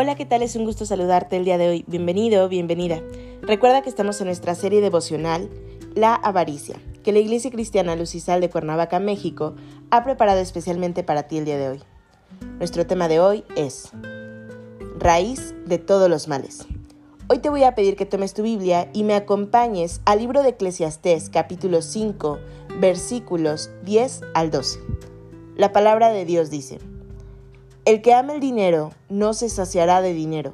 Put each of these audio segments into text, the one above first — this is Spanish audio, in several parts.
Hola, ¿qué tal? Es un gusto saludarte el día de hoy. Bienvenido, bienvenida. Recuerda que estamos en nuestra serie devocional La Avaricia, que la Iglesia Cristiana Lucisal de Cuernavaca, México, ha preparado especialmente para ti el día de hoy. Nuestro tema de hoy es Raíz de todos los males. Hoy te voy a pedir que tomes tu Biblia y me acompañes al libro de Eclesiastés, capítulo 5, versículos 10 al 12. La palabra de Dios dice, el que ama el dinero no se saciará de dinero,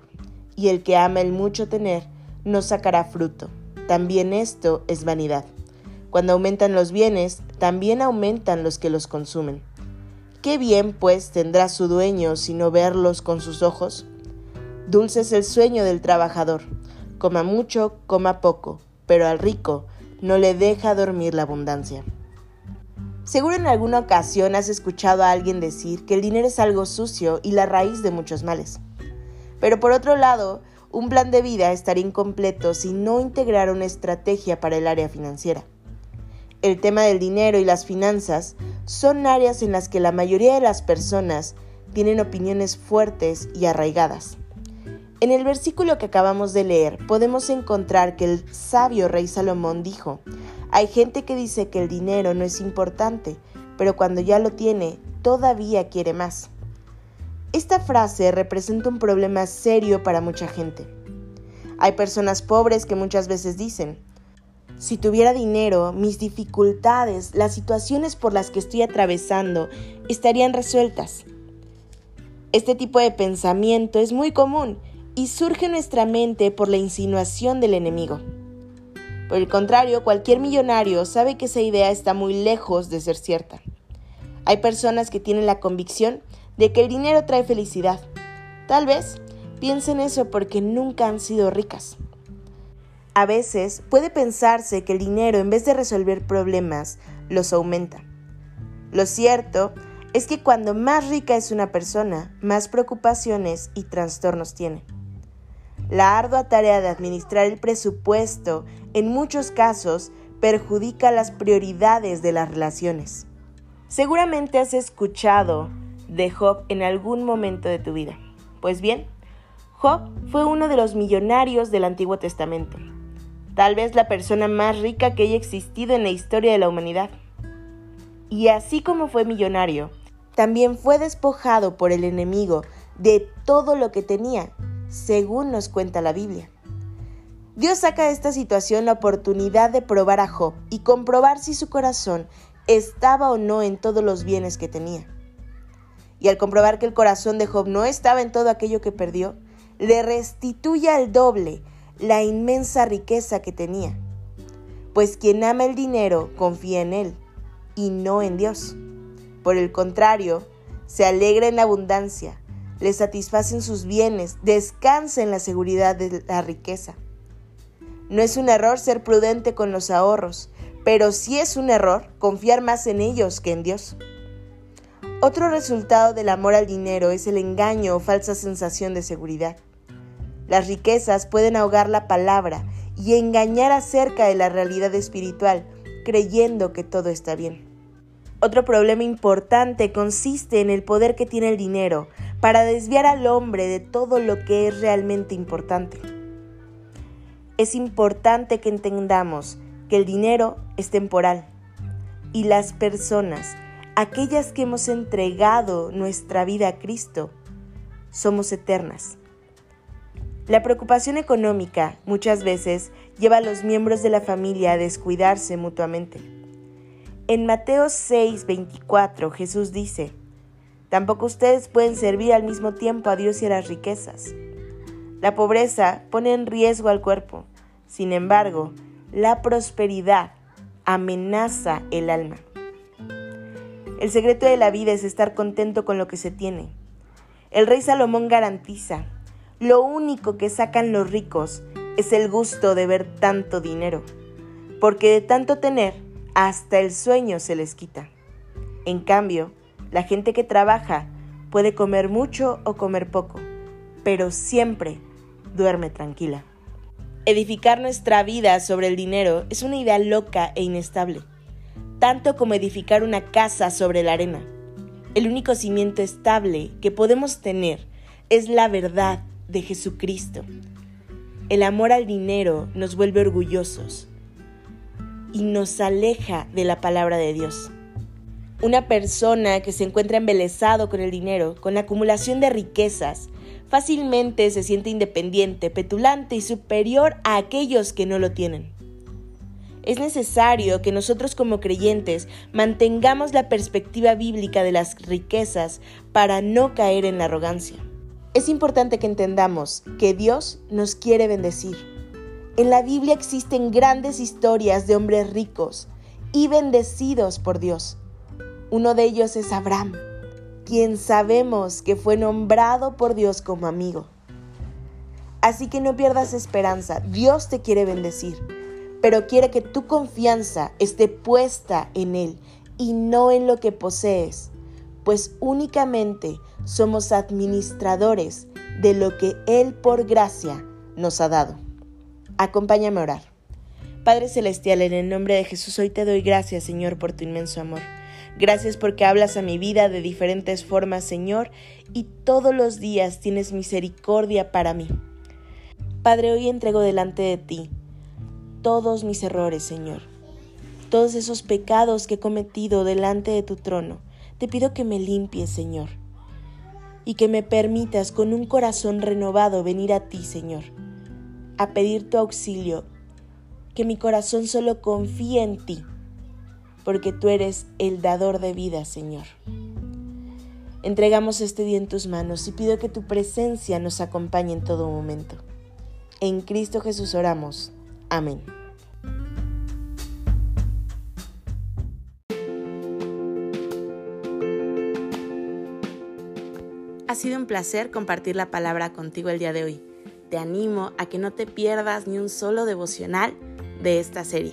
y el que ama el mucho tener no sacará fruto. También esto es vanidad. Cuando aumentan los bienes, también aumentan los que los consumen. ¿Qué bien, pues, tendrá su dueño si no verlos con sus ojos? Dulce es el sueño del trabajador. Coma mucho, coma poco, pero al rico no le deja dormir la abundancia. Seguro en alguna ocasión has escuchado a alguien decir que el dinero es algo sucio y la raíz de muchos males. Pero por otro lado, un plan de vida estaría incompleto si no integrara una estrategia para el área financiera. El tema del dinero y las finanzas son áreas en las que la mayoría de las personas tienen opiniones fuertes y arraigadas. En el versículo que acabamos de leer podemos encontrar que el sabio rey Salomón dijo, hay gente que dice que el dinero no es importante, pero cuando ya lo tiene, todavía quiere más. Esta frase representa un problema serio para mucha gente. Hay personas pobres que muchas veces dicen, si tuviera dinero, mis dificultades, las situaciones por las que estoy atravesando, estarían resueltas. Este tipo de pensamiento es muy común y surge en nuestra mente por la insinuación del enemigo. Por el contrario, cualquier millonario sabe que esa idea está muy lejos de ser cierta. Hay personas que tienen la convicción de que el dinero trae felicidad. Tal vez piensen eso porque nunca han sido ricas. A veces puede pensarse que el dinero en vez de resolver problemas los aumenta. Lo cierto es que cuando más rica es una persona, más preocupaciones y trastornos tiene. La ardua tarea de administrar el presupuesto en muchos casos perjudica las prioridades de las relaciones. Seguramente has escuchado de Job en algún momento de tu vida. Pues bien, Job fue uno de los millonarios del Antiguo Testamento, tal vez la persona más rica que haya existido en la historia de la humanidad. Y así como fue millonario, también fue despojado por el enemigo de todo lo que tenía según nos cuenta la Biblia. Dios saca de esta situación la oportunidad de probar a Job y comprobar si su corazón estaba o no en todos los bienes que tenía. Y al comprobar que el corazón de Job no estaba en todo aquello que perdió, le restituye al doble la inmensa riqueza que tenía. Pues quien ama el dinero confía en él y no en Dios. Por el contrario, se alegra en abundancia, le satisfacen sus bienes, descansa en la seguridad de la riqueza. No es un error ser prudente con los ahorros, pero sí es un error confiar más en ellos que en Dios. Otro resultado del amor al dinero es el engaño o falsa sensación de seguridad. Las riquezas pueden ahogar la palabra y engañar acerca de la realidad espiritual, creyendo que todo está bien. Otro problema importante consiste en el poder que tiene el dinero para desviar al hombre de todo lo que es realmente importante. Es importante que entendamos que el dinero es temporal y las personas, aquellas que hemos entregado nuestra vida a Cristo, somos eternas. La preocupación económica muchas veces lleva a los miembros de la familia a descuidarse mutuamente. En Mateo 6, 24 Jesús dice, Tampoco ustedes pueden servir al mismo tiempo a Dios y a las riquezas. La pobreza pone en riesgo al cuerpo. Sin embargo, la prosperidad amenaza el alma. El secreto de la vida es estar contento con lo que se tiene. El rey Salomón garantiza, Lo único que sacan los ricos es el gusto de ver tanto dinero, porque de tanto tener, hasta el sueño se les quita. En cambio, la gente que trabaja puede comer mucho o comer poco, pero siempre duerme tranquila. Edificar nuestra vida sobre el dinero es una idea loca e inestable, tanto como edificar una casa sobre la arena. El único cimiento estable que podemos tener es la verdad de Jesucristo. El amor al dinero nos vuelve orgullosos y nos aleja de la palabra de Dios. Una persona que se encuentra embelesado con el dinero, con la acumulación de riquezas, fácilmente se siente independiente, petulante y superior a aquellos que no lo tienen. Es necesario que nosotros como creyentes mantengamos la perspectiva bíblica de las riquezas para no caer en la arrogancia. Es importante que entendamos que Dios nos quiere bendecir. En la Biblia existen grandes historias de hombres ricos y bendecidos por Dios. Uno de ellos es Abraham, quien sabemos que fue nombrado por Dios como amigo. Así que no pierdas esperanza, Dios te quiere bendecir, pero quiere que tu confianza esté puesta en Él y no en lo que posees, pues únicamente somos administradores de lo que Él por gracia nos ha dado. Acompáñame a orar. Padre Celestial, en el nombre de Jesús hoy te doy gracias, Señor, por tu inmenso amor. Gracias porque hablas a mi vida de diferentes formas, Señor, y todos los días tienes misericordia para mí. Padre, hoy entrego delante de ti todos mis errores, Señor. Todos esos pecados que he cometido delante de tu trono. Te pido que me limpies, Señor. Y que me permitas con un corazón renovado venir a ti, Señor. A pedir tu auxilio. Que mi corazón solo confíe en ti porque tú eres el dador de vida, Señor. Entregamos este día en tus manos y pido que tu presencia nos acompañe en todo momento. En Cristo Jesús oramos. Amén. Ha sido un placer compartir la palabra contigo el día de hoy. Te animo a que no te pierdas ni un solo devocional de esta serie.